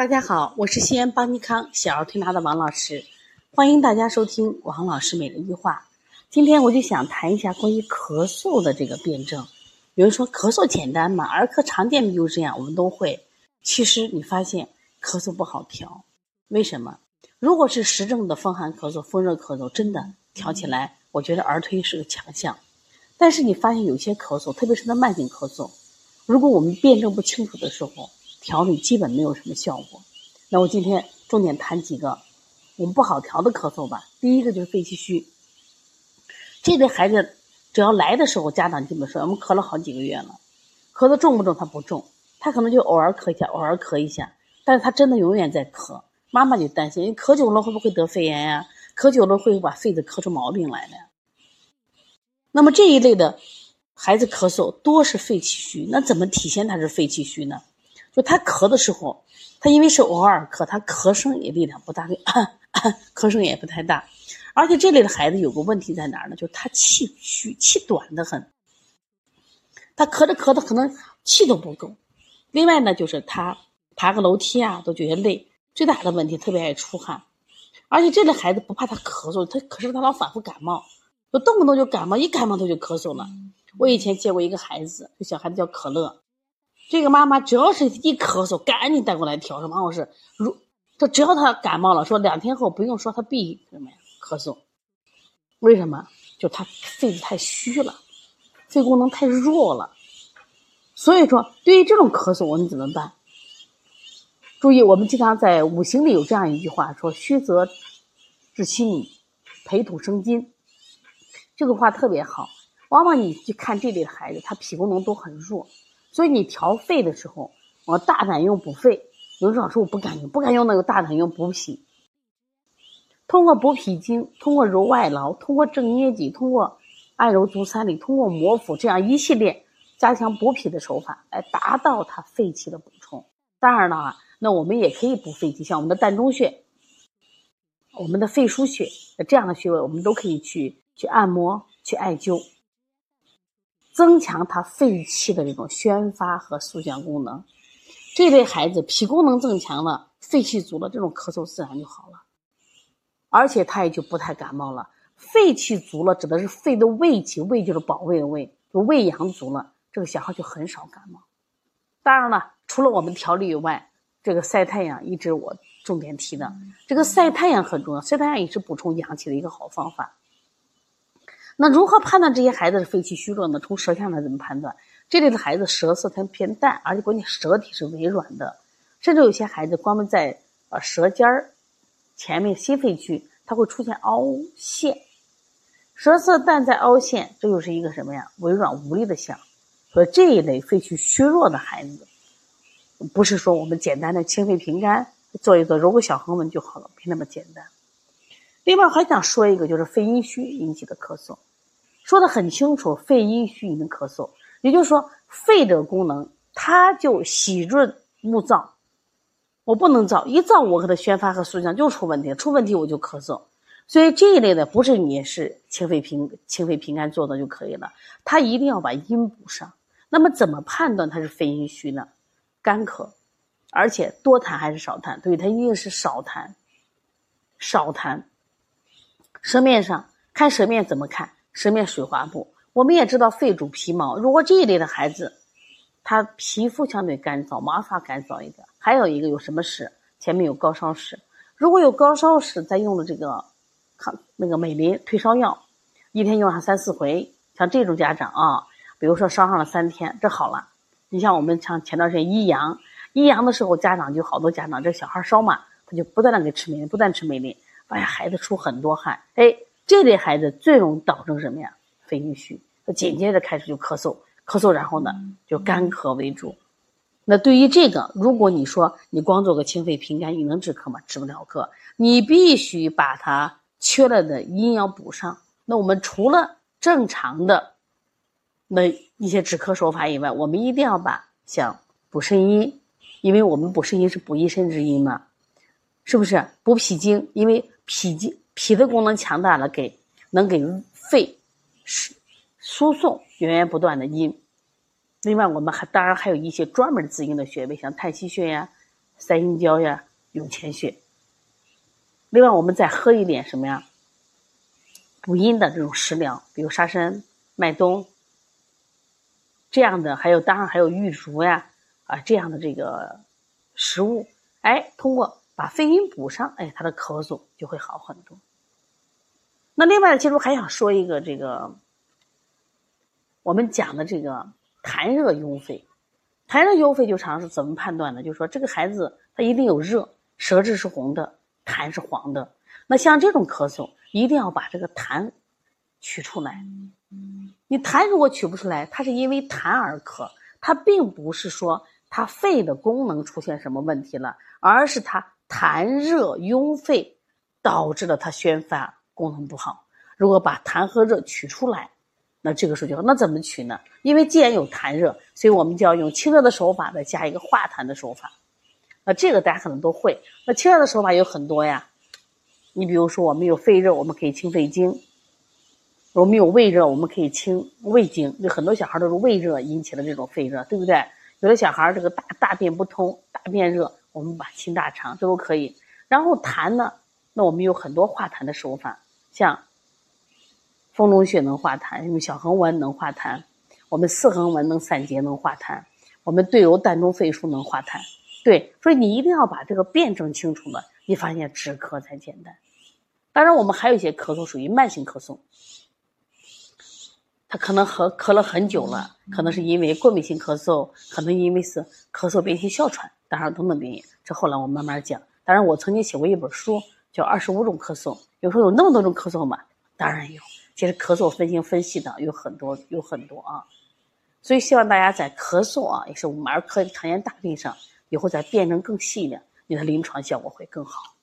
大家好，我是西安邦尼康小儿推拿的王老师，欢迎大家收听王老师每日一话。今天我就想谈一下关于咳嗽的这个辩证。有人说咳嗽简单嘛，儿科常见的就是这样，我们都会。其实你发现咳嗽不好调，为什么？如果是实证的风寒咳嗽、风热咳嗽，真的调起来，我觉得儿推是个强项。但是你发现有些咳嗽，特别是那慢性咳嗽，如果我们辩证不清楚的时候，调理基本没有什么效果。那我今天重点谈几个我们不好调的咳嗽吧。第一个就是肺气虚，这类孩子只要来的时候，家长基本说我们咳了好几个月了，咳的重不重？他不重，他可能就偶尔咳一下，偶尔咳一下，但是他真的永远在咳。妈妈就担心，你咳久了会不会得肺炎呀？咳久了会把肺子咳出毛病来呢？那么这一类的孩子咳嗽多是肺气虚，那怎么体现他是肺气虚呢？就他咳的时候，他因为是偶尔咳，他咳声也力量不大，咳声也不太大。而且这类的孩子有个问题在哪儿呢？就是他气虚，气短的很。他咳着咳着可能气都不够。另外呢，就是他爬个楼梯啊都觉得累。最大的问题特别爱出汗，而且这类孩子不怕他咳嗽，他可是他老反复感冒，就动不动就感冒，一感冒他就咳嗽了。我以前见过一个孩子，这小孩子叫可乐。这个妈妈只要是一咳嗽，赶紧带过来调。说王老师，如这只要他感冒了，说两天后不用说，他必什么呀？咳嗽。为什么？就他肺子太虚了，肺功能太弱了。所以说，对于这种咳嗽，我们怎么办？注意，我们经常在五行里有这样一句话，说虚则治其米，培土生金。这个话特别好。往往你去看这类的孩子，他脾功能都很弱。所以你调肺的时候，我大胆用补肺。有人说老师我不敢用，不敢用那个大胆用补脾。通过补脾经，通过揉外劳，通过正捏脊，通过按揉足三里，通过摩腹这样一系列加强补脾的手法，来达到它肺气的补充。当然了，那我们也可以补肺气，像我们的膻中穴、我们的肺腧穴这样的穴位，我们都可以去去按摩、去艾灸。增强他肺气的这种宣发和肃降功能，这类孩子脾功能增强了，肺气足了，这种咳嗽自然就好了，而且他也就不太感冒了。肺气足了，指的是肺的胃气，胃就是保卫的胃，就胃阳足了，这个小孩就很少感冒。当然了，除了我们调理以外，这个晒太阳一直我重点提的，这个晒太阳很重要，晒太阳也是补充阳气的一个好方法。那如何判断这些孩子是肺气虚弱呢？从舌象来怎么判断？这类的孩子舌色它偏淡，而且关键舌体是微软的，甚至有些孩子光在呃舌尖儿前面心肺区，它会出现凹陷，舌色淡在凹陷，这又是一个什么呀？微软无力的象。所以这一类肺气虚弱的孩子，不是说我们简单的清肺平肝做一做揉个小横纹就好了，别那么简单。另外还想说一个，就是肺阴虚引起的咳嗽。说的很清楚，肺阴虚引的咳嗽，也就是说，肺的功能它就喜润勿燥，我不能燥，一燥我给它宣发和肃降就出问题，出问题我就咳嗽。所以这一类的不是你是清肺平清肺平肝做的就可以了，它一定要把阴补上。那么怎么判断它是肺阴虚呢？干咳，而且多痰还是少痰？对，它一定是少痰，少痰。舌面上看舌面怎么看？舌面水滑布？我们也知道肺主皮毛，如果这一类的孩子，他皮肤相对干燥，毛发干燥一点，还有一个有什么史？前面有高烧史，如果有高烧史，再用了这个抗那个美林退烧药，一天用上三四回，像这种家长啊，比如说烧上了三天，这好了。你像我们像前段时间一阳，一阳的时候，家长就好多家长，这小孩烧嘛，他就不断的给吃美林，不断吃美林，哎呀，孩子出很多汗，哎。这类孩子最容易导致什么呀？肺阴虚，他紧接着开始就咳嗽，咳嗽，然后呢就干咳为主。那对于这个，如果你说你光做个清肺平肝，你能止咳吗？止不了咳，你必须把它缺了的阴要补上。那我们除了正常的那一些止咳手法以外，我们一定要把像补肾阴，因为我们补肾阴是补一身之阴嘛，是不是？补脾经，因为脾经。脾的功能强大了，给能给肺输输送源源不断的阴。另外，我们还当然还有一些专门滋阴的穴位，像太溪穴呀、三阴交呀、涌泉穴。另外，我们再喝一点什么呀？补阴的这种食疗，比如沙参、麦冬这样的，还有当然还有玉竹呀啊这样的这个食物，哎，通过把肺阴补上，哎，他的咳嗽就会好很多。那另外，其实我还想说一个这个我们讲的这个痰热壅肺，痰热壅肺就常是怎么判断呢？就是说这个孩子他一定有热，舌质是红的，痰是黄的。那像这种咳嗽。一定要把这个痰取出来。你痰如果取不出来，它是因为痰而咳，它并不是说它肺的功能出现什么问题了，而是它痰热壅肺导致了它宣发功能不好。如果把痰和热取出来，那这个时候就那怎么取呢？因为既然有痰热，所以我们就要用清热的手法，再加一个化痰的手法。那这个大家可能都会。那清热的手法有很多呀。你比如说，我们有肺热，我们可以清肺经；我们有胃热，我们可以清胃经。有很多小孩都是胃热引起的这种肺热，对不对？有的小孩这个大大便不通，大便热，我们把清大肠，这都可以。然后痰呢，那我们有很多化痰的手法，像丰隆穴能化痰，用小横纹能化痰，我们四横纹能散结能化痰，我们对揉膻中肺腧能化痰。对，所以你一定要把这个辩证清楚了。你发现止咳才简单。当然，我们还有一些咳嗽属于慢性咳嗽，他可能咳咳了很久了，可能是因为过敏性咳嗽，可能因为是咳嗽、变性、哮喘，当然等等原因。这后来我慢慢讲。当然，我曾经写过一本书，叫《二十五种咳嗽》。有时候有那么多种咳嗽吗？当然有。其实咳嗽分型分析的有很多，有很多啊。所以希望大家在咳嗽啊，也是我们儿科常见大病上，以后再辩证更细一点。你的临床效果会更好。